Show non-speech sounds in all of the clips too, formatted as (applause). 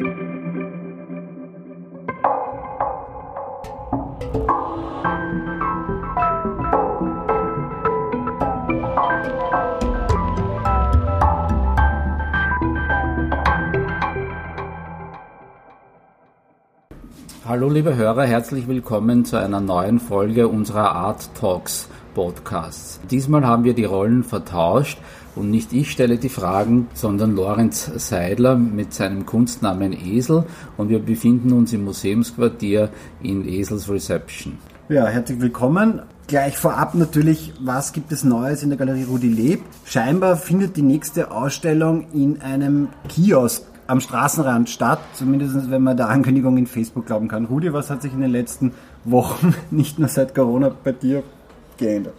Hallo liebe Hörer, herzlich willkommen zu einer neuen Folge unserer Art Talks Podcasts. Diesmal haben wir die Rollen vertauscht und nicht ich stelle die Fragen, sondern Lorenz Seidler mit seinem Kunstnamen Esel und wir befinden uns im Museumsquartier in Esels Reception. Ja, herzlich willkommen. Gleich vorab natürlich, was gibt es Neues in der Galerie Rudi Leb? Scheinbar findet die nächste Ausstellung in einem Kiosk am Straßenrand statt, zumindest wenn man der Ankündigung in Facebook glauben kann. Rudi, was hat sich in den letzten Wochen, (laughs) nicht nur seit Corona, bei dir geändert?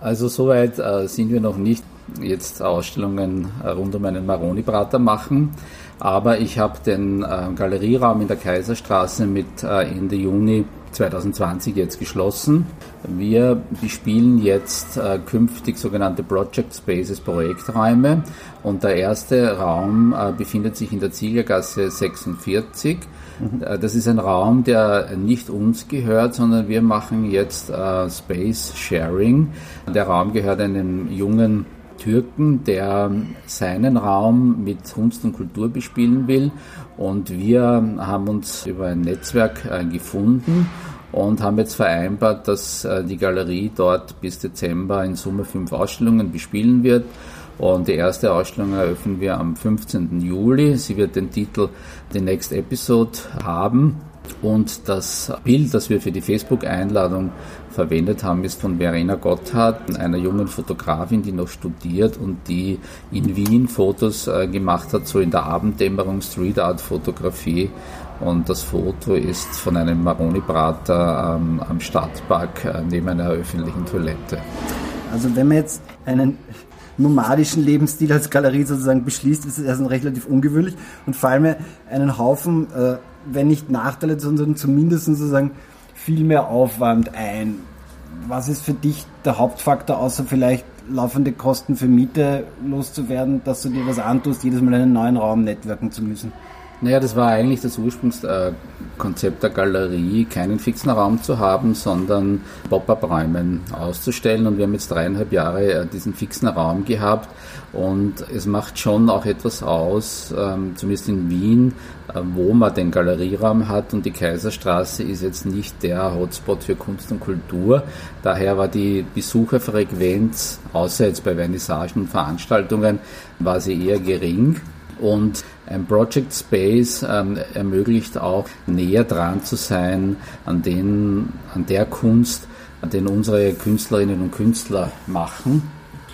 Also soweit äh, sind wir noch nicht jetzt Ausstellungen rund um einen Maroni-Prater machen, aber ich habe den äh, Galerieraum in der Kaiserstraße mit äh, Ende Juni 2020 jetzt geschlossen. Wir bespielen jetzt äh, künftig sogenannte Project Spaces, Projekträume. Und der erste Raum äh, befindet sich in der Ziegergasse 46. Mhm. Äh, das ist ein Raum, der nicht uns gehört, sondern wir machen jetzt Space Sharing. Der Raum gehört einem jungen Türken, der seinen Raum mit Kunst und Kultur bespielen will. Und wir haben uns über ein Netzwerk äh, gefunden und haben jetzt vereinbart, dass äh, die Galerie dort bis Dezember in Summe fünf Ausstellungen bespielen wird. Und die erste Ausstellung eröffnen wir am 15. Juli. Sie wird den Titel The Next Episode haben. Und das Bild, das wir für die Facebook-Einladung verwendet haben, ist von Verena Gotthard, einer jungen Fotografin, die noch studiert und die in Wien Fotos äh, gemacht hat, so in der Abenddämmerung Street Art Fotografie. Und das Foto ist von einem Maroni-Prater ähm, am Stadtpark äh, neben einer öffentlichen Toilette. Also wenn man jetzt einen nomadischen Lebensstil als Galerie sozusagen beschließt, ist es erst relativ ungewöhnlich und vor allem einen Haufen, äh, wenn nicht Nachteile, sondern zumindest sozusagen viel mehr Aufwand ein. Was ist für dich der Hauptfaktor, außer vielleicht laufende Kosten für Miete loszuwerden, dass du dir was antust, jedes Mal einen neuen Raum networken zu müssen? Naja, das war eigentlich das Ursprungskonzept der Galerie, keinen fixen Raum zu haben, sondern Pop-up-Räumen auszustellen. Und wir haben jetzt dreieinhalb Jahre äh, diesen fixen Raum gehabt. Und es macht schon auch etwas aus, ähm, zumindest in Wien, äh, wo man den Galerieraum hat. Und die Kaiserstraße ist jetzt nicht der Hotspot für Kunst und Kultur. Daher war die Besucherfrequenz, außer jetzt bei Vernissagen und Veranstaltungen, war sie eher gering. Und ein Project Space ähm, ermöglicht auch näher dran zu sein an, den, an der Kunst, an den unsere Künstlerinnen und Künstler machen.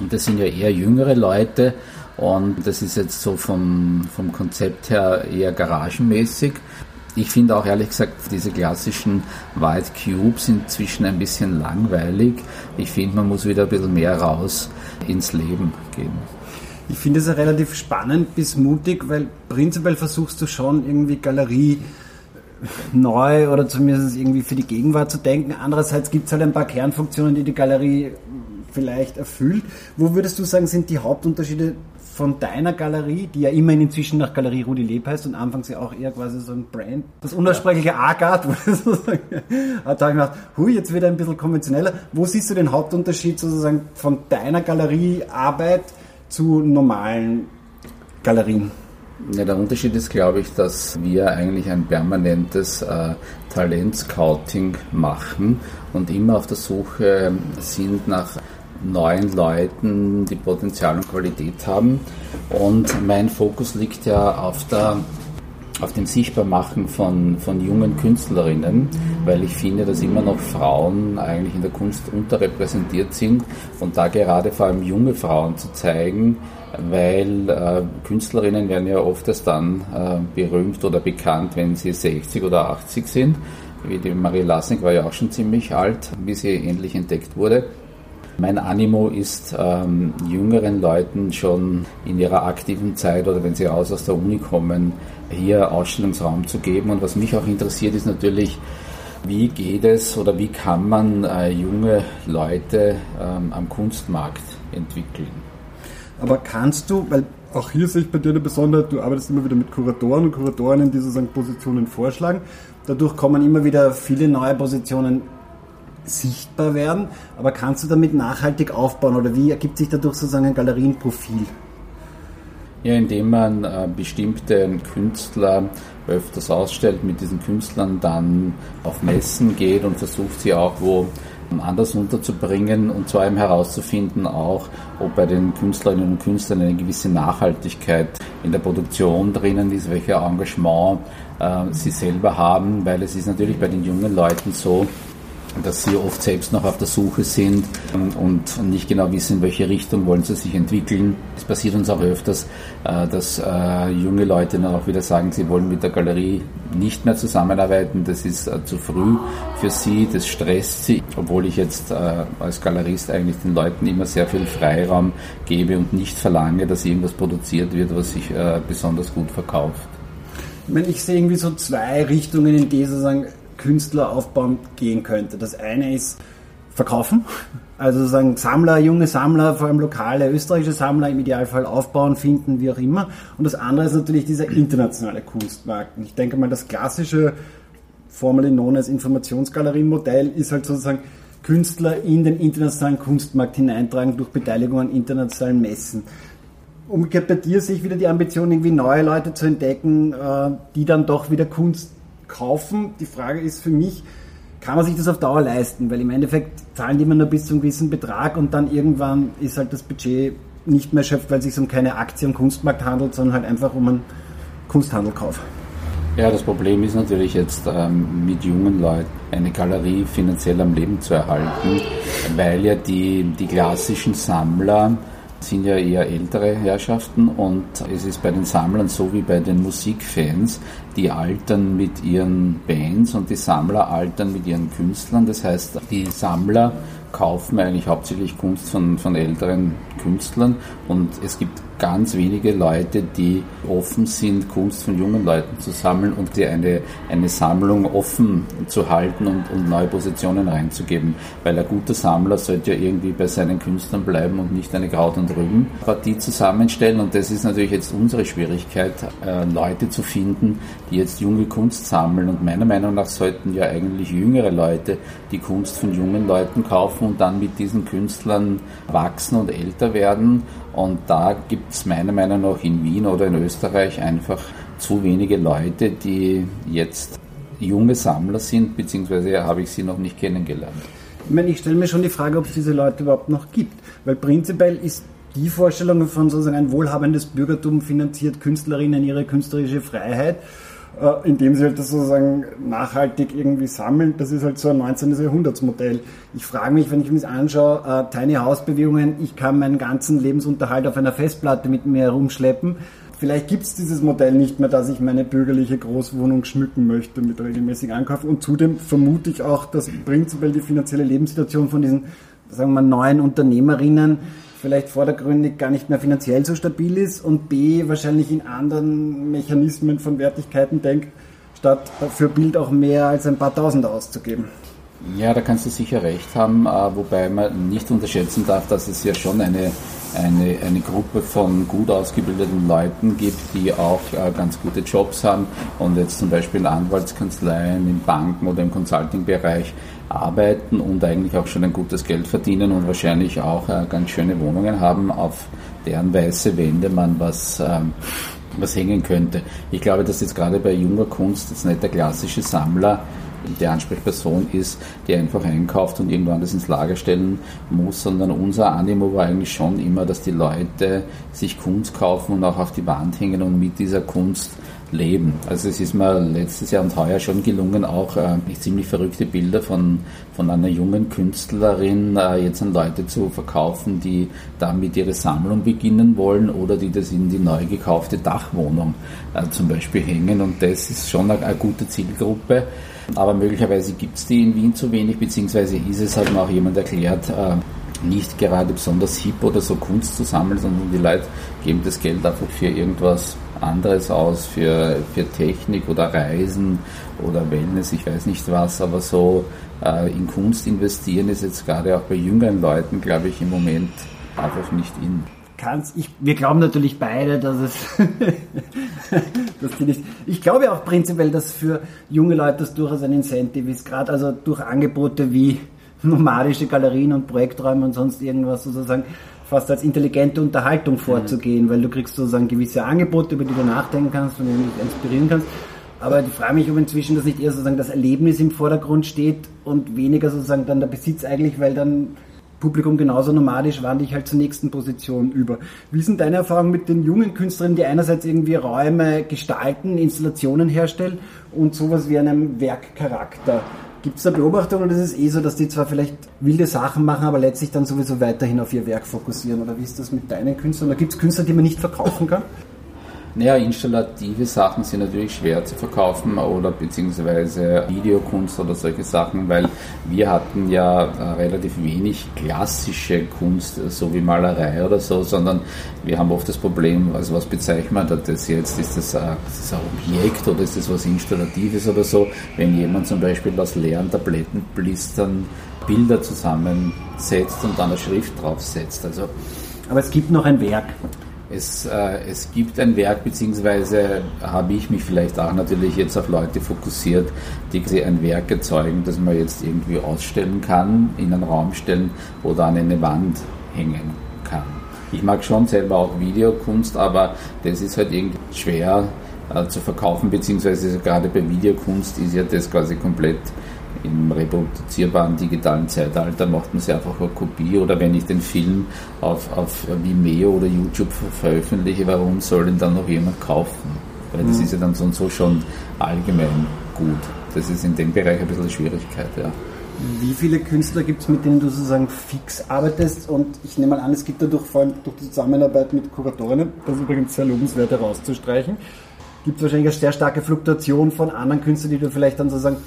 Und das sind ja eher jüngere Leute und das ist jetzt so vom, vom Konzept her eher garagenmäßig. Ich finde auch ehrlich gesagt, diese klassischen White Cubes inzwischen ein bisschen langweilig. Ich finde, man muss wieder ein bisschen mehr raus ins Leben gehen. Ich finde es ja relativ spannend bis mutig, weil prinzipiell versuchst du schon irgendwie Galerie neu oder zumindest irgendwie für die Gegenwart zu denken. Andererseits gibt es halt ein paar Kernfunktionen, die die Galerie vielleicht erfüllt. Wo würdest du sagen, sind die Hauptunterschiede von deiner Galerie, die ja immerhin inzwischen nach Galerie Rudi Leb heißt und anfangs ja auch eher quasi so ein Brand, das unaussprechliche Agard, (laughs) wo du sozusagen, hat ich gedacht, hui, jetzt wird er ein bisschen konventioneller. Wo siehst du den Hauptunterschied sozusagen von deiner Galeriearbeit zu normalen Galerien? Ja, der Unterschied ist, glaube ich, dass wir eigentlich ein permanentes äh, Talentscouting machen und immer auf der Suche sind nach neuen Leuten, die Potenzial und Qualität haben. Und mein Fokus liegt ja auf der auf dem Sichtbarmachen von, von jungen Künstlerinnen, weil ich finde, dass immer noch Frauen eigentlich in der Kunst unterrepräsentiert sind und da gerade vor allem junge Frauen zu zeigen, weil äh, Künstlerinnen werden ja oft erst dann äh, berühmt oder bekannt, wenn sie 60 oder 80 sind. Wie die Marie Lasnik war ja auch schon ziemlich alt, wie sie endlich entdeckt wurde. Mein Animo ist, ähm, jüngeren Leuten schon in ihrer aktiven Zeit oder wenn sie raus aus der Uni kommen, hier Ausstellungsraum zu geben. Und was mich auch interessiert, ist natürlich, wie geht es oder wie kann man äh, junge Leute ähm, am Kunstmarkt entwickeln? Aber kannst du, weil auch hier sehe ich bei dir eine Besonderheit, du arbeitest immer wieder mit Kuratoren und Kuratorinnen, die sozusagen Positionen vorschlagen. Dadurch kommen immer wieder viele neue Positionen sichtbar werden. Aber kannst du damit nachhaltig aufbauen oder wie ergibt sich dadurch sozusagen ein Galerienprofil? Ja, indem man äh, bestimmte Künstler öfters ausstellt, mit diesen Künstlern dann auf Messen geht und versucht sie auch wo anders unterzubringen und zwar eben herauszufinden auch, ob bei den Künstlerinnen und Künstlern eine gewisse Nachhaltigkeit in der Produktion drinnen ist, welcher Engagement äh, sie selber haben, weil es ist natürlich bei den jungen Leuten so, dass sie oft selbst noch auf der Suche sind und nicht genau wissen, in welche Richtung wollen sie sich entwickeln. Es passiert uns auch öfters, äh, dass äh, junge Leute dann auch wieder sagen, sie wollen mit der Galerie nicht mehr zusammenarbeiten. Das ist äh, zu früh für sie, das stresst sie, obwohl ich jetzt als Galerist eigentlich den Leuten immer sehr viel Freiraum gebe und nicht verlange, dass irgendwas produziert wird, was sich besonders gut verkauft. Ich meine, ich sehe irgendwie so zwei Richtungen, in die sozusagen Künstler aufbauen gehen könnte. Das eine ist verkaufen, also sozusagen Sammler, junge Sammler, vor allem lokale österreichische Sammler im Idealfall aufbauen, finden, wie auch immer. Und das andere ist natürlich dieser internationale Kunstmarkt. Ich denke mal, das klassische, formerly known als Informationsgalerienmodell ist halt sozusagen Künstler in den internationalen Kunstmarkt hineintragen durch Beteiligung an internationalen Messen. Umgekehrt bei dir sehe ich wieder die Ambition, irgendwie neue Leute zu entdecken, äh, die dann doch wieder Kunst kaufen. Die Frage ist für mich, kann man sich das auf Dauer leisten? Weil im Endeffekt zahlen die immer nur bis zu einem gewissen Betrag und dann irgendwann ist halt das Budget nicht mehr erschöpft, weil es sich um keine Aktie am Kunstmarkt handelt, sondern halt einfach um einen Kunsthandelkauf. Ja, das Problem ist natürlich jetzt ähm, mit jungen Leuten eine Galerie finanziell am Leben zu erhalten, weil ja die, die klassischen Sammler sind ja eher ältere Herrschaften und es ist bei den Sammlern so wie bei den Musikfans, die altern mit ihren Bands und die Sammler altern mit ihren Künstlern. Das heißt, die Sammler kaufen eigentlich hauptsächlich Kunst von, von älteren Künstlern und es gibt ganz wenige Leute, die offen sind, Kunst von jungen Leuten zu sammeln und die eine, eine Sammlung offen zu halten und, und neue Positionen reinzugeben. Weil ein guter Sammler sollte ja irgendwie bei seinen Künstlern bleiben und nicht eine Kraut und Rüben Partie zusammenstellen. Und das ist natürlich jetzt unsere Schwierigkeit, äh, Leute zu finden, die jetzt junge Kunst sammeln. Und meiner Meinung nach sollten ja eigentlich jüngere Leute die Kunst von jungen Leuten kaufen und dann mit diesen Künstlern wachsen und älter werden und da gibt es meiner Meinung nach in Wien oder in Österreich einfach zu wenige Leute, die jetzt junge Sammler sind, beziehungsweise habe ich sie noch nicht kennengelernt. Ich meine, ich stelle mir schon die Frage, ob es diese Leute überhaupt noch gibt. Weil prinzipiell ist die Vorstellung von sozusagen ein wohlhabendes Bürgertum finanziert Künstlerinnen ihre künstlerische Freiheit äh, indem sie halt das sozusagen nachhaltig irgendwie sammeln. Das ist halt so ein 19. Jahrhundertsmodell. Ich frage mich, wenn ich mir das anschaue, äh, Tiny House Bewegungen, ich kann meinen ganzen Lebensunterhalt auf einer Festplatte mit mir herumschleppen. Vielleicht gibt es dieses Modell nicht mehr, dass ich meine bürgerliche Großwohnung schmücken möchte mit regelmäßigen Ankäufen. Und zudem vermute ich auch, dass prinzipiell die finanzielle Lebenssituation von diesen, sagen wir mal, neuen Unternehmerinnen vielleicht vordergründig gar nicht mehr finanziell so stabil ist und B wahrscheinlich in anderen Mechanismen von Wertigkeiten denkt, statt für Bild auch mehr als ein paar Tausend auszugeben. Ja, da kannst du sicher recht haben, äh, wobei man nicht unterschätzen darf, dass es ja schon eine, eine, eine Gruppe von gut ausgebildeten Leuten gibt, die auch äh, ganz gute Jobs haben und jetzt zum Beispiel in Anwaltskanzleien, in Banken oder im Consulting-Bereich arbeiten und eigentlich auch schon ein gutes Geld verdienen und wahrscheinlich auch äh, ganz schöne Wohnungen haben, auf deren weiße Wände man was, ähm, was hängen könnte. Ich glaube, dass jetzt gerade bei junger Kunst jetzt nicht der klassische Sammler die Ansprechperson ist, die einfach einkauft und irgendwann das ins Lager stellen muss, sondern unser Animo war eigentlich schon immer, dass die Leute sich Kunst kaufen und auch auf die Wand hängen und mit dieser Kunst leben. Also es ist mir letztes Jahr und heuer schon gelungen, auch äh, ziemlich verrückte Bilder von, von einer jungen Künstlerin äh, jetzt an Leute zu verkaufen, die damit ihre Sammlung beginnen wollen oder die das in die neu gekaufte Dachwohnung äh, zum Beispiel hängen. Und das ist schon eine, eine gute Zielgruppe. Aber möglicherweise gibt es die in Wien zu wenig, beziehungsweise ist es, hat mir auch jemand erklärt, äh, nicht gerade besonders hip oder so Kunst zu sammeln, sondern die Leute geben das Geld einfach für irgendwas anderes aus, für, für Technik oder Reisen oder Wellness, ich weiß nicht was, aber so äh, in Kunst investieren ist jetzt gerade auch bei jüngeren Leuten, glaube ich, im Moment einfach nicht in. kannst. Ich, wir glauben natürlich beide, dass es, (laughs) dass die nicht, ich glaube auch prinzipiell, dass für junge Leute das durchaus ein Incentive ist, gerade also durch Angebote wie nomadische Galerien und Projekträume und sonst irgendwas sozusagen fast als intelligente Unterhaltung vorzugehen, mhm. weil du kriegst sozusagen gewisse Angebote, über die du nachdenken kannst, von denen dich inspirieren kannst. Aber ich frage mich, ob inzwischen das nicht eher sozusagen das Erlebnis im Vordergrund steht und weniger sozusagen dann der Besitz eigentlich, weil dann Publikum genauso nomadisch wandere ich halt zur nächsten Position über. Wie sind deine Erfahrungen mit den jungen Künstlerinnen, die einerseits irgendwie Räume gestalten, Installationen herstellen und sowas wie einem Werkcharakter? Gibt es da Beobachtungen oder ist es eh so, dass die zwar vielleicht wilde Sachen machen, aber letztlich dann sowieso weiterhin auf ihr Werk fokussieren? Oder wie ist das mit deinen Künstlern? Oder gibt es Künstler, die man nicht verkaufen kann? Naja, installative Sachen sind natürlich schwer zu verkaufen oder beziehungsweise Videokunst oder solche Sachen, weil wir hatten ja äh, relativ wenig klassische Kunst, so wie Malerei oder so, sondern wir haben oft das Problem, also was bezeichnet man das jetzt? Ist das, ein, ist das ein Objekt oder ist das was Installatives oder so? Wenn jemand zum Beispiel aus leeren Tablettenblistern Bilder zusammensetzt und dann eine Schrift draufsetzt. Also, Aber es gibt noch ein Werk. Es, äh, es gibt ein Werk, beziehungsweise habe ich mich vielleicht auch natürlich jetzt auf Leute fokussiert, die ein Werk erzeugen, das man jetzt irgendwie ausstellen kann, in einen Raum stellen oder an eine Wand hängen kann. Ich mag schon selber auch Videokunst, aber das ist halt irgendwie schwer äh, zu verkaufen, beziehungsweise gerade bei Videokunst ist ja das quasi komplett im reproduzierbaren digitalen Zeitalter macht man sich einfach eine Kopie oder wenn ich den Film auf, auf Vimeo oder YouTube veröffentliche, warum soll ihn dann noch jemand kaufen? Weil das mhm. ist ja dann so und so schon allgemein gut. Das ist in dem Bereich ein bisschen eine Schwierigkeit, ja. Wie viele Künstler gibt es, mit denen du sozusagen fix arbeitest? Und ich nehme mal an, es gibt dadurch vor allem durch die Zusammenarbeit mit Kuratorinnen, das ist übrigens sehr lobenswert herauszustreichen, gibt es wahrscheinlich eine sehr starke Fluktuation von anderen Künstlern, die du vielleicht dann sozusagen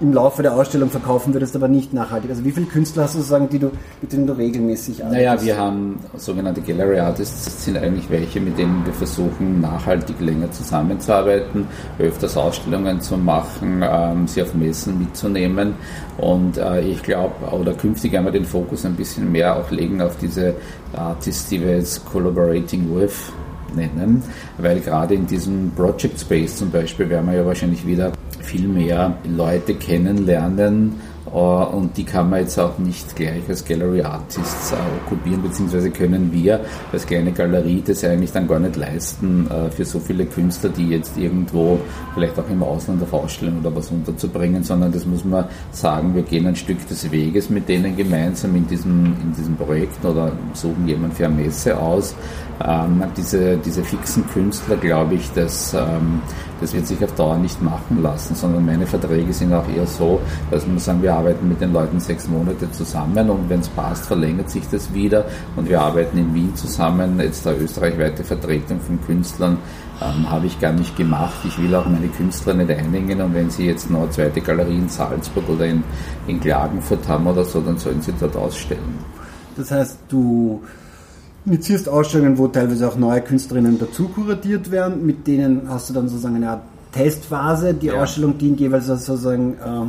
im Laufe der Ausstellung verkaufen würdest, aber nicht nachhaltig. Also wie viele Künstler hast du sozusagen, die du, mit denen du regelmäßig arbeitest? Naja, wir haben sogenannte Gallery Artists, das sind eigentlich welche, mit denen wir versuchen, nachhaltig länger zusammenzuarbeiten, öfters Ausstellungen zu machen, ähm, sie auf Messen mitzunehmen. Und äh, ich glaube, oder künftig wir den Fokus ein bisschen mehr auch legen auf diese Artists, die wir jetzt collaborating with nennen, weil gerade in diesem Project Space zum Beispiel werden wir ja wahrscheinlich wieder viel mehr Leute kennenlernen äh, und die kann man jetzt auch nicht gleich als Gallery Artists äh, okkupieren, beziehungsweise können wir als kleine Galerie das eigentlich dann gar nicht leisten, äh, für so viele Künstler, die jetzt irgendwo vielleicht auch im Ausland auf Ausstellung oder was unterzubringen, sondern das muss man sagen, wir gehen ein Stück des Weges mit denen gemeinsam in diesem, in diesem Projekt oder suchen jemanden für eine Messe aus. Ähm, diese, diese fixen Künstler, glaube ich, dass ähm, das wird sich auf Dauer nicht machen lassen, sondern meine Verträge sind auch eher so, dass wir sagen, wir arbeiten mit den Leuten sechs Monate zusammen und wenn es passt, verlängert sich das wieder und wir arbeiten in Wien zusammen. Jetzt eine österreichweite Vertretung von Künstlern ähm, habe ich gar nicht gemacht. Ich will auch meine Künstler nicht einengen und wenn sie jetzt noch eine zweite Galerie in Salzburg oder in, in Klagenfurt haben oder so, dann sollen sie dort ausstellen. Das heißt, du initiierst Ausstellungen, wo teilweise auch neue Künstlerinnen dazu kuratiert werden. Mit denen hast du dann sozusagen eine Art Testphase. Die ja. Ausstellung dient jeweils sozusagen äh,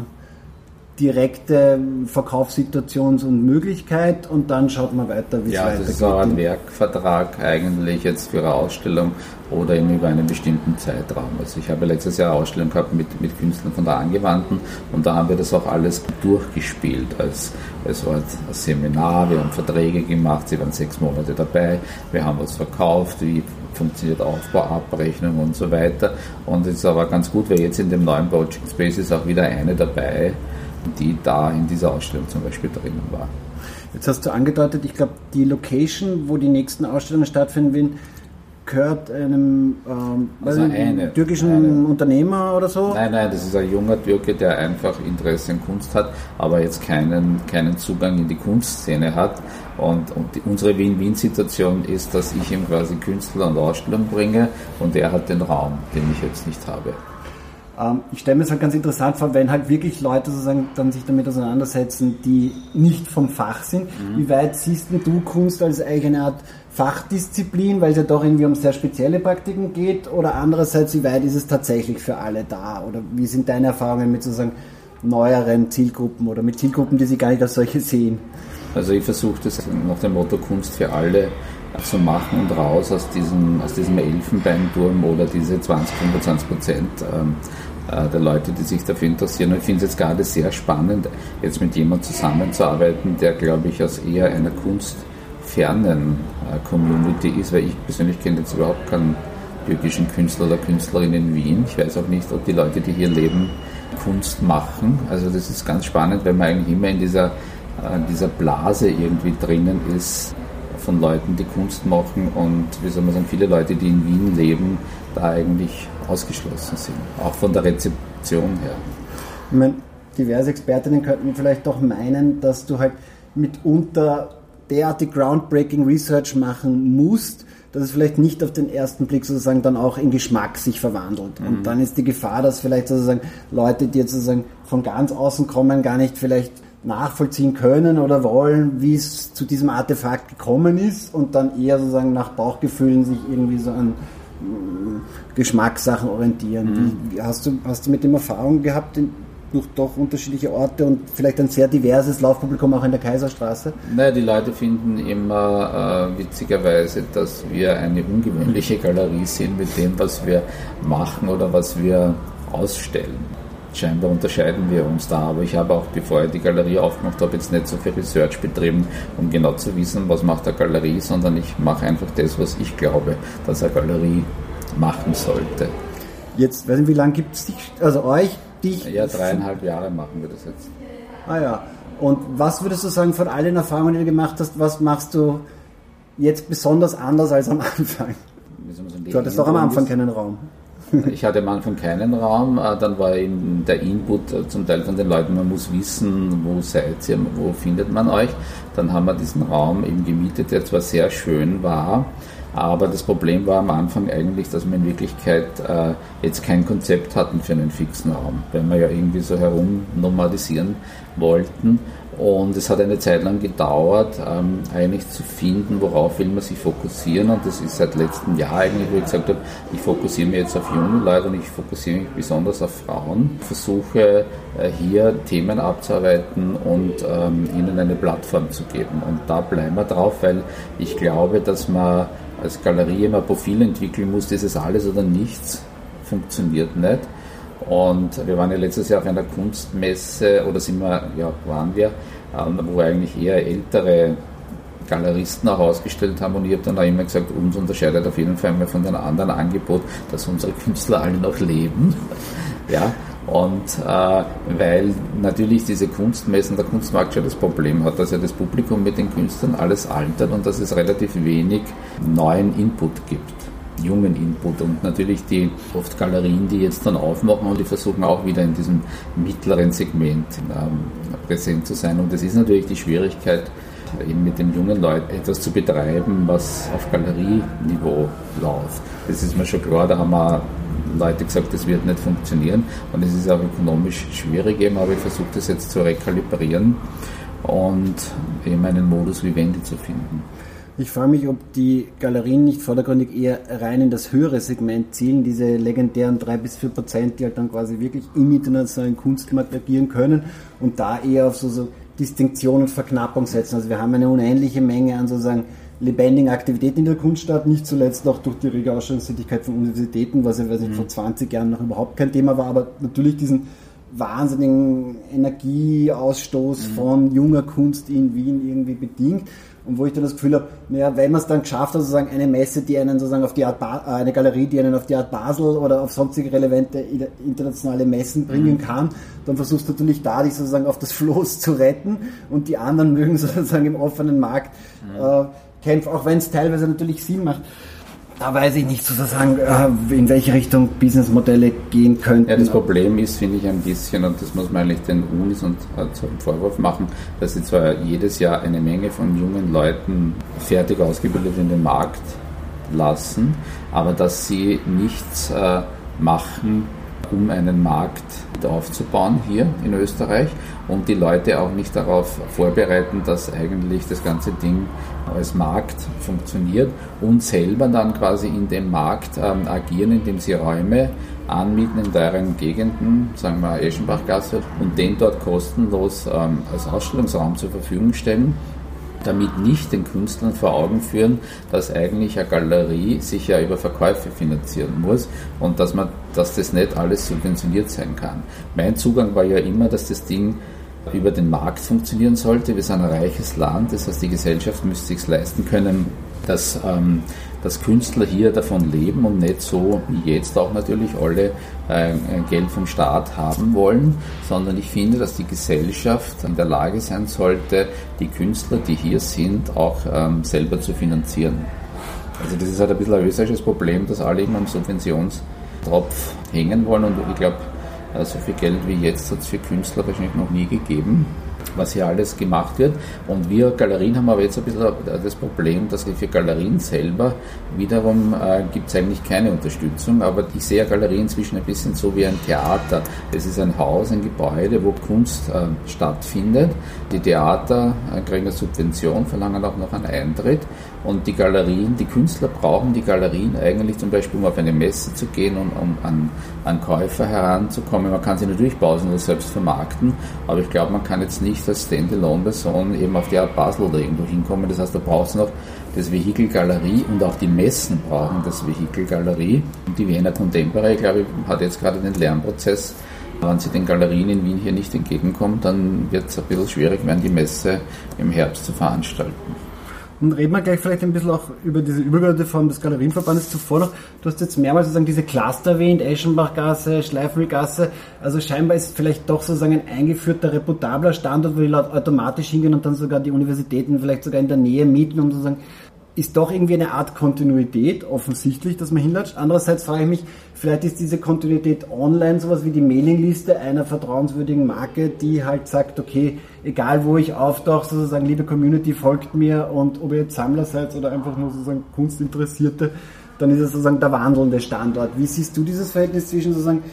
direkte Verkaufssituations- und Möglichkeit und dann schaut man weiter, wie es ja, weitergeht. Ja, das ist auch ein Werkvertrag eigentlich jetzt für eine Ausstellung oder eben über einen bestimmten Zeitraum. Also ich habe letztes Jahr eine Ausstellung gehabt mit, mit Künstlern von der Angewandten und da haben wir das auch alles durchgespielt. Als, es war ein Seminar, wir haben Verträge gemacht, sie waren sechs Monate dabei, wir haben was verkauft, wie funktioniert Aufbau, Abrechnung und so weiter. Und es ist aber ganz gut, weil jetzt in dem neuen Project Space ist auch wieder eine dabei, die da in dieser Ausstellung zum Beispiel drinnen war. Jetzt hast du angedeutet, ich glaube, die Location, wo die nächsten Ausstellungen stattfinden werden, gehört einem ähm, also eine, türkischen eine. Unternehmer oder so? Nein, nein, das ist ein junger Türke, der einfach Interesse an Kunst hat, aber jetzt keinen, keinen Zugang in die Kunstszene hat. Und, und die, unsere Win-Win-Situation ist, dass ich ihm quasi Künstler und Ausstellung bringe und er hat den Raum, den ich jetzt nicht habe. Ähm, ich stelle mir es halt ganz interessant vor, wenn halt wirklich Leute sozusagen dann sich damit auseinandersetzen, die nicht vom Fach sind. Mhm. Wie weit siehst du Kunst als eine Art Fachdisziplin, weil es ja doch irgendwie um sehr spezielle Praktiken geht? Oder andererseits, wie weit ist es tatsächlich für alle da? Oder wie sind deine Erfahrungen mit sozusagen neueren Zielgruppen oder mit Zielgruppen, die sie gar nicht als solche sehen? Also ich versuche das nach dem Motto Kunst für alle zu machen und raus aus diesem, aus diesem Elfenbeinturm oder diese 20, 25 Prozent ähm, äh, der Leute, die sich dafür interessieren. Und ich finde es jetzt gerade sehr spannend, jetzt mit jemandem zusammenzuarbeiten, der, glaube ich, aus eher einer kunstfernen äh, Community ist, weil ich persönlich kenne jetzt überhaupt keinen türkischen Künstler oder Künstlerin in Wien. Ich weiß auch nicht, ob die Leute, die hier leben, Kunst machen. Also das ist ganz spannend, weil man eigentlich immer in dieser, äh, dieser Blase irgendwie drinnen ist von Leuten, die Kunst machen und wie soll man sagen, viele Leute, die in Wien leben, da eigentlich ausgeschlossen sind, auch von der Rezeption her. Ich meine, diverse Expertinnen könnten vielleicht doch meinen, dass du halt mitunter derartig groundbreaking Research machen musst, dass es vielleicht nicht auf den ersten Blick sozusagen dann auch in Geschmack sich verwandelt. Mhm. Und dann ist die Gefahr, dass vielleicht sozusagen Leute, die jetzt sozusagen von ganz außen kommen, gar nicht vielleicht nachvollziehen können oder wollen, wie es zu diesem Artefakt gekommen ist und dann eher sozusagen nach Bauchgefühlen sich irgendwie so an mm, Geschmackssachen orientieren. Mhm. Wie, hast, du, hast du mit dem Erfahrung gehabt, in, durch doch unterschiedliche Orte und vielleicht ein sehr diverses Laufpublikum auch in der Kaiserstraße? Naja, die Leute finden immer äh, witzigerweise, dass wir eine ungewöhnliche Galerie sind mit dem, was wir machen oder was wir ausstellen. Scheinbar unterscheiden wir uns da, aber ich habe auch, bevor ich die Galerie aufgemacht habe, jetzt nicht so viel Research betrieben, um genau zu wissen, was macht eine Galerie, sondern ich mache einfach das, was ich glaube, dass eine Galerie machen sollte. Jetzt, weiß nicht, wie lange gibt es dich, also euch, dich? Ja, dreieinhalb Jahre machen wir das jetzt. Ah ja. Und was würdest du sagen von all den Erfahrungen, die du gemacht hast, was machst du jetzt besonders anders als am Anfang? du hattest doch am Anfang keinen Raum. (laughs) Ich hatte am Anfang keinen Raum, äh, dann war eben der Input äh, zum Teil von den Leuten, man muss wissen, wo seid ihr, wo findet man euch. Dann haben wir diesen Raum eben gemietet, der zwar sehr schön war, aber das Problem war am Anfang eigentlich, dass wir in Wirklichkeit äh, jetzt kein Konzept hatten für einen fixen Raum, weil wir ja irgendwie so herum nomadisieren wollten. Und es hat eine Zeit lang gedauert, ähm, eigentlich zu finden, worauf will man sich fokussieren. Und das ist seit letztem Jahr eigentlich, wo ich gesagt habe, ich fokussiere mich jetzt auf junge Leute und ich fokussiere mich besonders auf Frauen. Versuche äh, hier Themen abzuarbeiten und ähm, ihnen eine Plattform zu geben. Und da bleiben wir drauf, weil ich glaube, dass man als Galerie immer ein Profil entwickeln muss, ist es alles oder nichts, funktioniert nicht. Und wir waren ja letztes Jahr auf einer Kunstmesse, oder sind wir, ja, waren wir, ähm, wo eigentlich eher ältere Galeristen auch ausgestellt haben und ich habe dann auch immer gesagt, uns unterscheidet auf jeden Fall mal von den anderen Angebot, dass unsere (laughs) Künstler alle noch leben. (laughs) ja, und äh, weil natürlich diese Kunstmessen, der Kunstmarkt schon das Problem hat, dass ja das Publikum mit den Künstlern alles altert und dass es relativ wenig neuen Input gibt jungen Input und natürlich die oft Galerien, die jetzt dann aufmachen und die versuchen auch wieder in diesem mittleren Segment ähm, präsent zu sein. Und das ist natürlich die Schwierigkeit, eben mit den jungen Leuten etwas zu betreiben, was auf Galerieniveau läuft. Das ist mir schon klar, da haben wir Leute gesagt, das wird nicht funktionieren und es ist auch ökonomisch schwierig eben, aber ich versuche das jetzt zu rekalibrieren und eben einen Modus vivendi zu finden. Ich frage mich, ob die Galerien nicht vordergründig eher rein in das höhere Segment zielen, diese legendären drei bis vier Prozent, die halt dann quasi wirklich im internationalen Kunstmarkt agieren können und da eher auf so, so Distinktion und Verknappung setzen. Also wir haben eine unendliche Menge an sozusagen lebendigen Aktivitäten in der Kunststadt, nicht zuletzt auch durch die rege Ausstellungstätigkeit von Universitäten, was ja weiß ich, mhm. vor 20 Jahren noch überhaupt kein Thema war, aber natürlich diesen wahnsinnigen Energieausstoß mhm. von junger Kunst in Wien irgendwie bedingt. Und wo ich dann das Gefühl habe, naja, wenn man es dann geschafft hat, sozusagen eine Messe, die einen sozusagen auf die Art, ba äh, eine Galerie, die einen auf die Art Basel oder auf sonstige relevante internationale Messen bringen mhm. kann, dann versuchst du natürlich da, dich sozusagen auf das (laughs) Floß zu retten und die anderen mögen (laughs) sozusagen im offenen Markt mhm. äh, kämpfen, auch wenn es teilweise natürlich Sinn macht. Da weiß ich nicht sozusagen, äh, in welche Richtung Businessmodelle gehen könnten. Ja, das Problem ist, finde ich, ein bisschen, und das muss man eigentlich den Unis und zum Vorwurf machen, dass sie zwar jedes Jahr eine Menge von jungen Leuten fertig ausgebildet in den Markt lassen, aber dass sie nichts äh, machen, um einen Markt aufzubauen hier in Österreich und die Leute auch nicht darauf vorbereiten, dass eigentlich das ganze Ding als Markt funktioniert und selber dann quasi in dem Markt ähm, agieren, indem sie Räume anmieten in teuren Gegenden, sagen wir Eschenbachgasse, und den dort kostenlos ähm, als Ausstellungsraum zur Verfügung stellen damit nicht den Künstlern vor Augen führen, dass eigentlich eine Galerie sich ja über Verkäufe finanzieren muss und dass man, dass das nicht alles subventioniert sein kann. Mein Zugang war ja immer, dass das Ding über den Markt funktionieren sollte. Wir sind ein reiches Land, das heißt, die Gesellschaft müsste sich leisten können, dass, ähm, dass Künstler hier davon leben und nicht so wie jetzt auch natürlich alle äh, Geld vom Staat haben wollen, sondern ich finde, dass die Gesellschaft in der Lage sein sollte, die Künstler, die hier sind, auch ähm, selber zu finanzieren. Also das ist halt ein bisschen ein österreichisches Problem, dass alle immer am Subventionstropf hängen wollen und ich glaube, so viel Geld wie jetzt hat es für Künstler wahrscheinlich noch nie gegeben was hier alles gemacht wird. Und wir Galerien haben aber jetzt ein bisschen das Problem, dass für Galerien selber wiederum äh, gibt es eigentlich keine Unterstützung, aber ich sehe Galerien inzwischen ein bisschen so wie ein Theater. Es ist ein Haus, ein Gebäude, wo Kunst äh, stattfindet. Die Theater äh, kriegen eine Subvention, verlangen auch noch einen Eintritt und die Galerien, die Künstler brauchen die Galerien eigentlich zum Beispiel, um auf eine Messe zu gehen und um an, an Käufer heranzukommen. Man kann sie natürlich pausenlos selbst vermarkten, aber ich glaube, man kann jetzt nicht als Standalone-Person eben auf die Art Basel oder irgendwo hinkommen. Das heißt, da braucht es noch das Vehikel Galerie und auch die Messen brauchen das Vehikel Galerie. Und die Wiener Contemporary, glaube ich, hat jetzt gerade den Lernprozess. Wenn sie den Galerien in Wien hier nicht entgegenkommt, dann wird es ein bisschen schwierig werden, die Messe im Herbst zu veranstalten. Und reden wir gleich vielleicht ein bisschen auch über diese übergeordnete Form des Galerienverbandes zuvor noch. Du hast jetzt mehrmals sozusagen diese Cluster erwähnt, Eschenbachgasse, Schleifengasse. Also scheinbar ist vielleicht doch sozusagen ein eingeführter, reputabler Standort, wo die Leute automatisch hingehen und dann sogar die Universitäten vielleicht sogar in der Nähe mieten, um sozusagen ist doch irgendwie eine Art Kontinuität, offensichtlich, dass man hinlatscht. Andererseits frage ich mich, vielleicht ist diese Kontinuität online sowas wie die Mailingliste einer vertrauenswürdigen Marke, die halt sagt, okay, egal wo ich auftauche, sozusagen, liebe Community, folgt mir und ob ihr jetzt Sammler seid oder einfach nur sozusagen Kunstinteressierte, dann ist es sozusagen der wandelnde Standort. Wie siehst du dieses Verhältnis zwischen sozusagen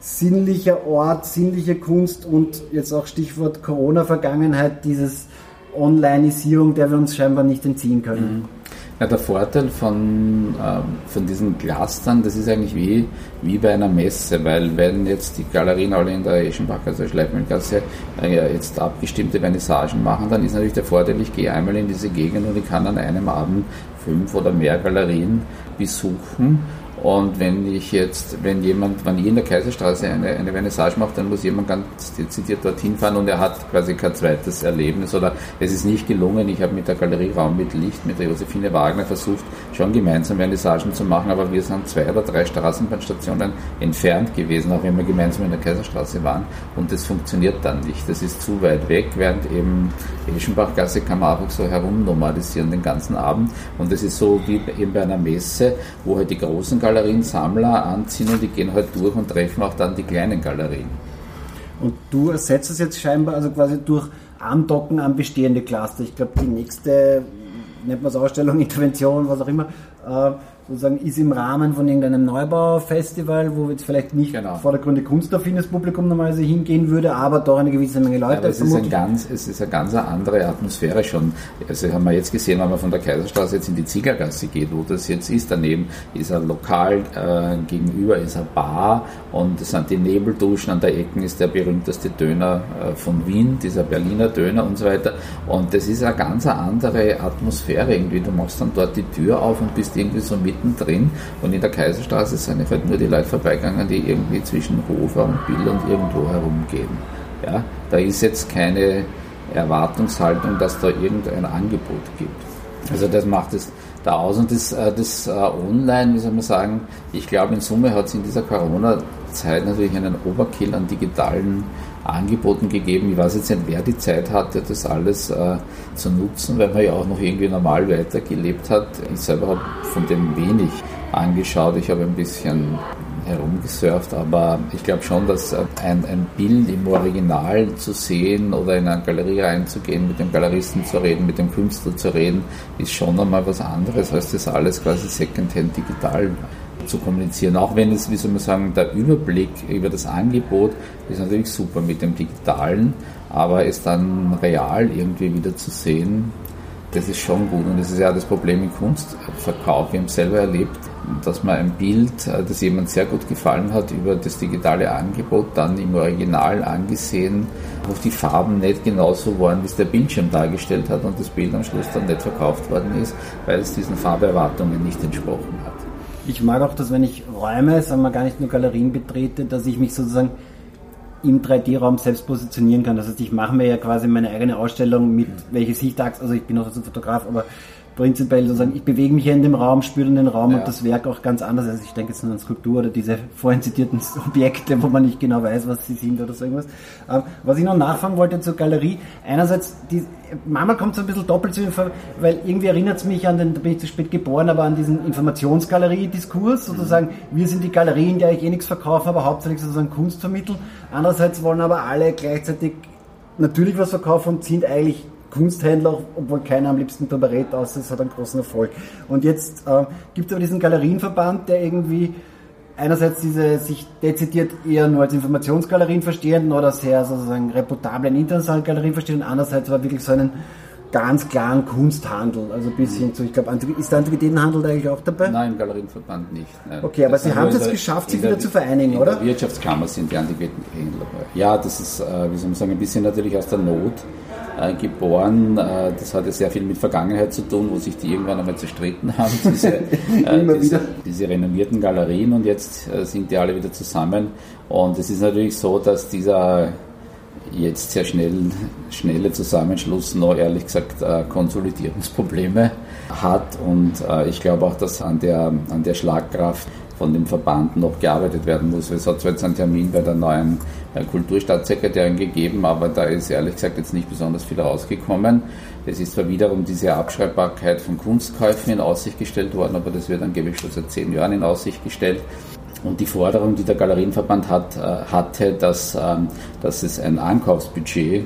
sinnlicher Ort, sinnliche Kunst und jetzt auch Stichwort Corona-Vergangenheit, dieses Onlineisierung, der wir uns scheinbar nicht entziehen können? Mhm. Ja, der Vorteil von, ähm, von diesen Clustern, das ist eigentlich wie, wie bei einer Messe, weil wenn jetzt die Galerien alle in der Eschenbach, also Schleifmühlgasse, äh, jetzt abgestimmte Vernissagen machen, dann ist natürlich der Vorteil, ich gehe einmal in diese Gegend und ich kann an einem Abend fünf oder mehr Galerien besuchen und wenn ich jetzt, wenn jemand, wenn ich in der Kaiserstraße eine, eine Vernissage mache, dann muss jemand ganz dezidiert dorthin fahren und er hat quasi kein zweites Erlebnis oder es ist nicht gelungen. Ich habe mit der Galerie Raum mit Licht, mit der Josephine Wagner versucht, schon gemeinsam Vernissagen zu machen, aber wir sind zwei oder drei Straßenbahnstationen entfernt gewesen, auch wenn wir gemeinsam in der Kaiserstraße waren und das funktioniert dann nicht. Das ist zu weit weg, während eben Eschenbachgasse kann man einfach so herumnormalisieren den ganzen Abend und das ist so wie eben bei einer Messe, wo halt die großen Galerien Sammler anziehen und die gehen halt durch und treffen auch dann die kleinen Galerien. Und du ersetzt es jetzt scheinbar also quasi durch Andocken an bestehende Cluster. Ich glaube, die nächste, nennt man es Ausstellung, (laughs) Intervention, was auch immer, äh, sozusagen ist im Rahmen von irgendeinem Neubaufestival, wo jetzt vielleicht nicht genau. vordergründig kunstaffines Publikum normalerweise hingehen würde, aber doch eine gewisse Menge Leute. Ja, es, ist ein ganz, es ist eine ganz andere Atmosphäre schon. Also haben wir jetzt gesehen, wenn man von der Kaiserstraße jetzt in die Ziegergasse geht, wo das jetzt ist, daneben ist ein Lokal, äh, gegenüber ist ein Bar und es sind die Nebelduschen, an der Ecken ist der berühmteste Döner äh, von Wien, dieser Berliner Döner und so weiter. Und das ist eine ganz andere Atmosphäre irgendwie. Du machst dann dort die Tür auf und bist irgendwie so mit mittendrin und in der Kaiserstraße sind halt nur die Leute vorbeigegangen, die irgendwie zwischen Hofer und Bill und irgendwo herumgehen. Ja, da ist jetzt keine Erwartungshaltung, dass da irgendein Angebot gibt. Also das macht es da aus und das, äh, das uh, Online, wie soll man sagen, ich glaube in Summe hat es in dieser Corona-Zeit natürlich einen Oberkill an digitalen Angeboten gegeben. Ich weiß jetzt nicht, wer die Zeit hatte, das alles äh, zu nutzen, weil man ja auch noch irgendwie normal weitergelebt hat. Ich selber habe von dem wenig angeschaut. Ich habe ein bisschen herumgesurft, aber ich glaube schon, dass ein, ein Bild im Original zu sehen oder in eine Galerie reinzugehen, mit dem Galeristen zu reden, mit dem Künstler zu reden, ist schon einmal was anderes, als das alles quasi secondhand digital zu kommunizieren. Auch wenn es, wie soll man sagen, der Überblick über das Angebot ist natürlich super mit dem Digitalen, aber es dann real irgendwie wieder zu sehen, das ist schon gut. Und das ist ja das Problem im Kunstverkauf. Wir haben selber erlebt, dass man ein Bild, äh, das jemand sehr gut gefallen hat, über das digitale Angebot dann im Original angesehen, wo die Farben nicht genauso waren, wie es der Bildschirm dargestellt hat und das Bild am Schluss dann nicht verkauft worden ist, weil es diesen Farberwartungen nicht entsprochen hat. Ich mag auch, dass wenn ich Räume, sagen wir gar nicht nur Galerien betrete, dass ich mich sozusagen im 3D-Raum selbst positionieren kann. Das heißt, ich mache mir ja quasi meine eigene Ausstellung mit welche Sichtachse, also ich bin auch so ein Fotograf, aber prinzipiell sozusagen, ich bewege mich ja in dem Raum, spüre den Raum ja. und das Werk auch ganz anders. Also ich denke jetzt nur an Skulptur oder diese vorhin zitierten (laughs) Objekte, wo man nicht genau weiß, was sie sind oder so irgendwas. Ähm, was ich noch nachfragen wollte zur Galerie, einerseits, die, manchmal kommt es ein bisschen doppelt zu mir vor, weil irgendwie erinnert es mich an den, da bin ich zu spät geboren, aber an diesen Informationsgalerie-Diskurs, sozusagen, wir sind die Galerie, in der ich eh nichts verkaufe, aber hauptsächlich sozusagen Kunst vermitteln. Andererseits wollen aber alle gleichzeitig natürlich was verkaufen und sind eigentlich Kunsthändler, obwohl keiner am liebsten darüber redet, außer es hat einen großen Erfolg. Und jetzt äh, gibt es aber diesen Galerienverband, der irgendwie einerseits diese sich dezidiert eher nur als Informationsgalerien verstehenden oder sehr sozusagen reputablen internationalen Galerien verstehen und andererseits aber wirklich so einen ganz klaren Kunsthandel, also bis hin zu, ich glaube, ist der Antiquitätenhandel da eigentlich auch dabei? Nein, Galerienverband nicht. Nein. Okay, aber das Sie haben es jetzt geschafft, sich wieder zu vereinigen, in oder? In der Wirtschaftskammer sind die Antiquitätenhändler. Ja, das ist, äh, wie soll man sagen, ein bisschen natürlich aus der Not geboren. Äh, das hatte sehr viel mit Vergangenheit zu tun, wo sich die irgendwann einmal zerstritten haben, (laughs) diese, äh, diese, diese, renommierten Galerien und jetzt äh, sind die alle wieder zusammen. Und es ist natürlich so, dass dieser jetzt sehr schnell, schnelle Zusammenschluss noch ehrlich gesagt äh, Konsolidierungsprobleme hat und äh, ich glaube auch, dass an der, an der Schlagkraft von dem Verband noch gearbeitet werden muss. Es hat zwar jetzt einen Termin bei der neuen äh, Kulturstaatssekretärin gegeben, aber da ist ehrlich gesagt jetzt nicht besonders viel rausgekommen. Es ist zwar wiederum diese Abschreibbarkeit von Kunstkäufen in Aussicht gestellt worden, aber das wird angeblich schon seit zehn Jahren in Aussicht gestellt. Und die Forderung, die der Galerienverband hat, äh, hatte, dass, ähm, dass es ein Ankaufsbudget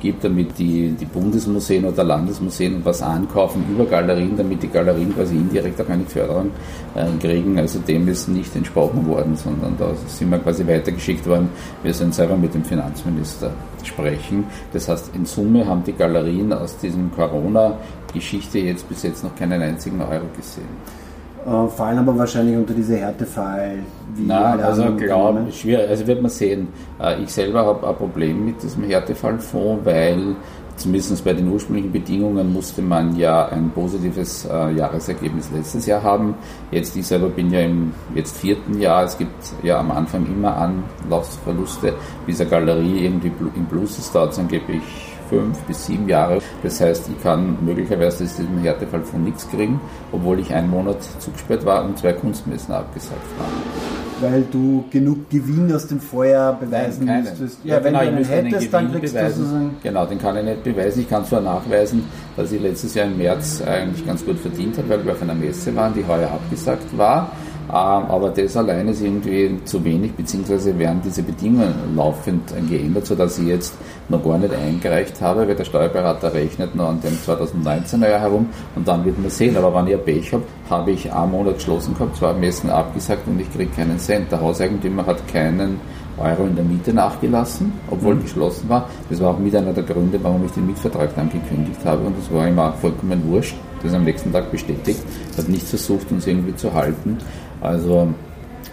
gibt, damit die, die Bundesmuseen oder Landesmuseen was ankaufen über Galerien, damit die Galerien quasi indirekt auch eine Förderung äh, kriegen. Also dem ist nicht entsprochen worden, sondern da sind wir quasi weitergeschickt worden. Wir sollen selber mit dem Finanzminister sprechen. Das heißt, in Summe haben die Galerien aus diesem Corona-Geschichte jetzt bis jetzt noch keinen einzigen Euro gesehen äh, fallen aber wahrscheinlich unter diese Härtefall. Nein, also klar, schwierig. Also wird man sehen. Äh, ich selber habe ein Problem mit diesem Härtefallfonds, weil zumindest bei den ursprünglichen Bedingungen musste man ja ein positives äh, Jahresergebnis letztes Jahr haben. Jetzt, ich selber bin ja im jetzt vierten Jahr. Es gibt ja am Anfang immer Anlaufverluste. Eine Galerie irgendwie im Plus ist, dauert es angeblich fünf bis sieben Jahre. Das heißt, ich kann möglicherweise aus diesem Härtefall von nichts kriegen, obwohl ich einen Monat zugesperrt war und zwei Kunstmessen abgesagt habe. Weil du genug Gewinn aus dem Vorjahr beweisen Nein, müsstest. Ja, ja, wenn genau, du einen hättest, dann kriegst beweisen. du sozusagen... Genau, den kann ich nicht beweisen. Ich kann zwar nachweisen, dass ich letztes Jahr im März eigentlich ganz gut verdient habe, weil wir auf einer Messe waren, die heuer abgesagt war. Ähm, aber das allein ist irgendwie zu wenig, beziehungsweise werden diese Bedingungen laufend geändert, sodass ich jetzt noch gar nicht eingereicht habe, weil der Steuerberater rechnet noch an dem 2019er Jahr herum und dann wird man sehen. Aber wenn ich ein Pech habe, habe ich einen Monat geschlossen gehabt, zwei Messen abgesagt und ich kriege keinen Cent. Der Hauseigentümer hat keinen Euro in der Miete nachgelassen, obwohl mhm. geschlossen war. Das war auch mit einer der Gründe, warum ich den Mietvertrag dann gekündigt habe und das war ihm auch vollkommen wurscht. Das am nächsten Tag bestätigt, hat nicht versucht, uns irgendwie zu halten. Also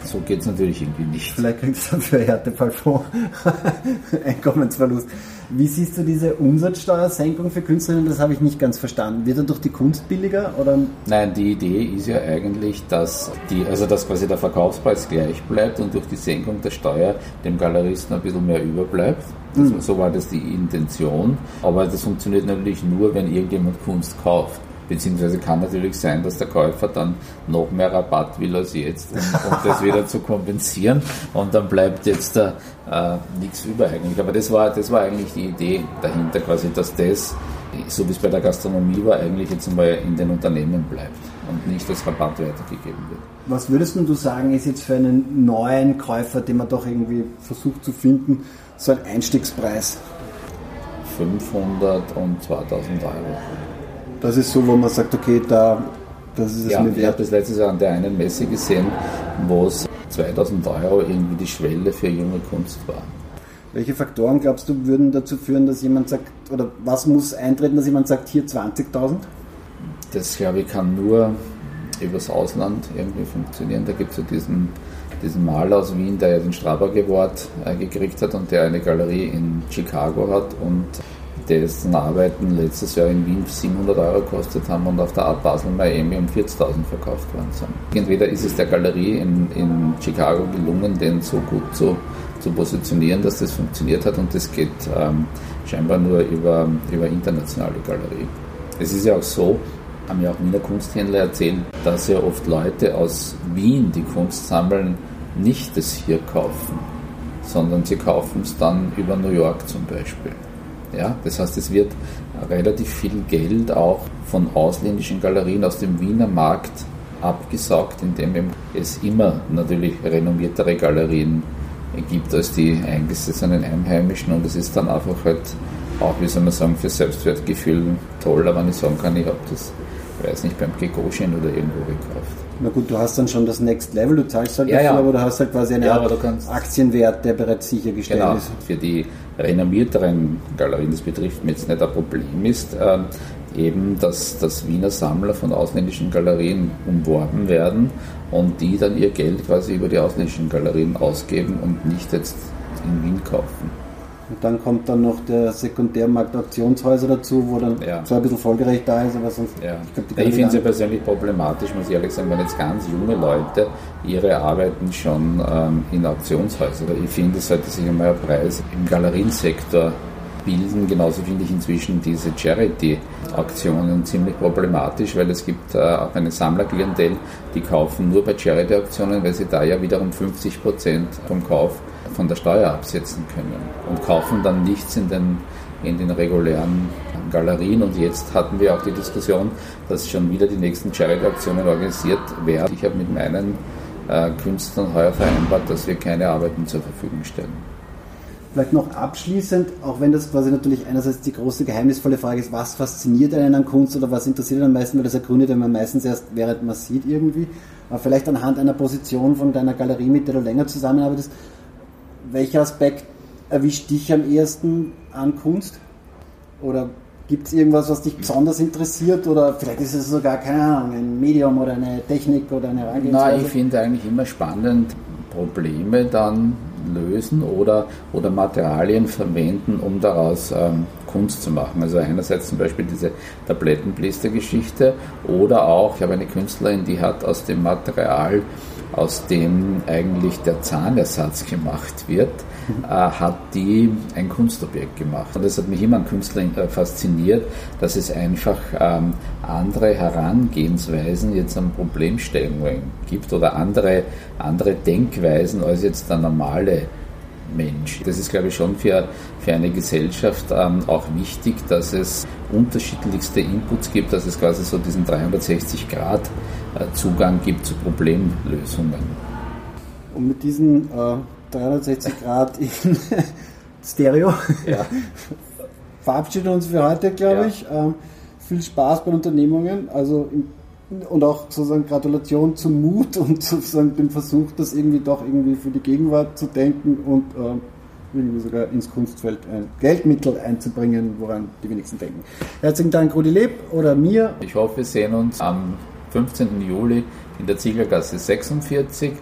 so geht es natürlich irgendwie nicht. Vielleicht kriegst du für Härtefallfonds (laughs) Einkommensverlust. Wie siehst du diese Umsatzsteuersenkung für Künstlerinnen? Das habe ich nicht ganz verstanden. Wird dadurch die Kunst billiger? Oder? Nein, die Idee ist ja eigentlich, dass, die, also dass quasi der Verkaufspreis gleich bleibt und durch die Senkung der Steuer dem Galeristen ein bisschen mehr überbleibt. Das, mhm. So war das die Intention. Aber das funktioniert natürlich nur, wenn irgendjemand Kunst kauft. Beziehungsweise kann natürlich sein, dass der Käufer dann noch mehr Rabatt will als jetzt, um, um das wieder zu kompensieren. Und dann bleibt jetzt da äh, nichts über eigentlich. Aber das war, das war eigentlich die Idee dahinter, quasi, dass das, so wie es bei der Gastronomie war, eigentlich jetzt einmal in den Unternehmen bleibt und nicht als Rabatt weitergegeben wird. Was würdest du sagen, ist jetzt für einen neuen Käufer, den man doch irgendwie versucht zu finden, so ein Einstiegspreis? 500 und 2000 Euro. Das ist so, wo man sagt, okay, da, das ist es ja, mir wert. Ich habe das letztes Jahr an der einen Messe gesehen, wo es 2000 Euro irgendwie die Schwelle für junge Kunst war. Welche Faktoren glaubst du würden dazu führen, dass jemand sagt, oder was muss eintreten, dass jemand sagt, hier 20.000? Das glaube ich kann nur übers Ausland irgendwie funktionieren. Da gibt es ja diesen, diesen Maler aus Wien, der ja den Strabag Award äh, gekriegt hat und der eine Galerie in Chicago hat und dessen Arbeiten letztes Jahr in Wien 700 Euro gekostet haben und auf der Art Basel Miami um 40.000 verkauft worden sind. Entweder ist es der Galerie in, in Chicago gelungen, den so gut zu, zu positionieren, dass das funktioniert hat und das geht ähm, scheinbar nur über, über internationale Galerie. Es ist ja auch so, haben ja auch Wiener Kunsthändler erzählt, dass ja oft Leute aus Wien, die Kunst sammeln, nicht das hier kaufen, sondern sie kaufen es dann über New York zum Beispiel. Ja, das heißt, es wird relativ viel Geld auch von ausländischen Galerien aus dem Wiener Markt abgesaugt, indem es immer natürlich renommiertere Galerien gibt als die eingesessenen Einheimischen. Und es ist dann einfach halt auch, wie soll man sagen, für Selbstwertgefühl toller, wenn ich sagen kann, ich habe das, weiß nicht, beim Gegoschen oder irgendwo gekauft. Na gut, du hast dann schon das Next Level, du zahlst halt ja, dafür, ja. aber du hast halt quasi einen ja, Aktienwert, der bereits sichergestellt genau, ist. Für die renommierteren Galerien, das betrifft mir jetzt nicht ein Problem ist, äh, eben, dass, dass Wiener Sammler von ausländischen Galerien umworben werden und die dann ihr Geld quasi über die ausländischen Galerien ausgeben und nicht jetzt in Wien kaufen. Und dann kommt dann noch der Sekundärmarkt Auktionshäuser dazu, wo dann ja. zwar ein bisschen folgerecht da ist, aber sonst. Ja. Ich, ich finde es ja persönlich problematisch, muss ich ehrlich sagen, wenn jetzt ganz junge Leute ihre Arbeiten schon ähm, in Auktionshäuser. Ich finde, es sollte sich einmal ein Preis im Galeriensektor bilden. Genauso finde ich inzwischen diese Charity-Auktionen ziemlich problematisch, weil es gibt äh, auch eine Sammlerklientel, die kaufen nur bei Charity-Auktionen, weil sie da ja wiederum 50 Prozent vom Kauf von der Steuer absetzen können und kaufen dann nichts in den, in den regulären Galerien. Und jetzt hatten wir auch die Diskussion, dass schon wieder die nächsten Charity-Aktionen organisiert werden. Ich habe mit meinen äh, Künstlern heuer vereinbart, dass wir keine Arbeiten zur Verfügung stellen. Vielleicht noch abschließend, auch wenn das quasi natürlich einerseits die große geheimnisvolle Frage ist, was fasziniert einen an Kunst oder was interessiert einen am meisten, weil das ergründet man meistens erst, während man sieht irgendwie. Aber vielleicht anhand einer Position von deiner Galerie, mit der du länger zusammenarbeitest, welcher Aspekt erwischt dich am ehesten an Kunst? Oder gibt es irgendwas, was dich besonders interessiert? Oder vielleicht ist es sogar, keine Ahnung, ein Medium oder eine Technik oder eine Herangehensweise? Nein, ich finde eigentlich immer spannend, Probleme dann lösen oder, oder Materialien verwenden, um daraus ähm, Kunst zu machen. Also einerseits zum Beispiel diese Tablettenblister-Geschichte oder auch, ich habe eine Künstlerin, die hat aus dem Material aus dem eigentlich der Zahnersatz gemacht wird, äh, hat die ein Kunstobjekt gemacht. Und das hat mich immer an Künstlern äh, fasziniert, dass es einfach ähm, andere Herangehensweisen jetzt an Problemstellungen gibt oder andere, andere Denkweisen als jetzt der normale Mensch. Das ist, glaube ich, schon für, für eine Gesellschaft ähm, auch wichtig, dass es unterschiedlichste Inputs gibt, dass es quasi so diesen 360 Grad äh, Zugang gibt zu Problemlösungen. Und mit diesen äh, 360 Grad in (laughs) Stereo ja. verabschieden wir uns für heute, glaube ja. ich. Ähm, viel Spaß bei Unternehmungen, also im und auch sozusagen Gratulation zum Mut und sozusagen dem Versuch, das irgendwie doch irgendwie für die Gegenwart zu denken und äh, irgendwie sogar ins Kunstfeld ein Geldmittel einzubringen, woran die wenigsten denken. Herzlichen Dank, Rudi Leb oder mir. Ich hoffe, wir sehen uns am 15. Juli in der Zieglergasse 46.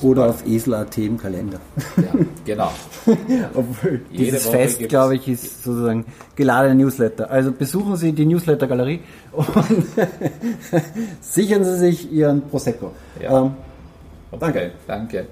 Oder auf Esel.at im Kalender. Ja, genau. (laughs) Obwohl, dieses Woche Fest, glaube ich, ist sozusagen geladene Newsletter. Also besuchen Sie die Newsletter-Galerie (laughs) und sichern Sie sich Ihren Prosecco. Ja. Ähm, okay, danke. danke.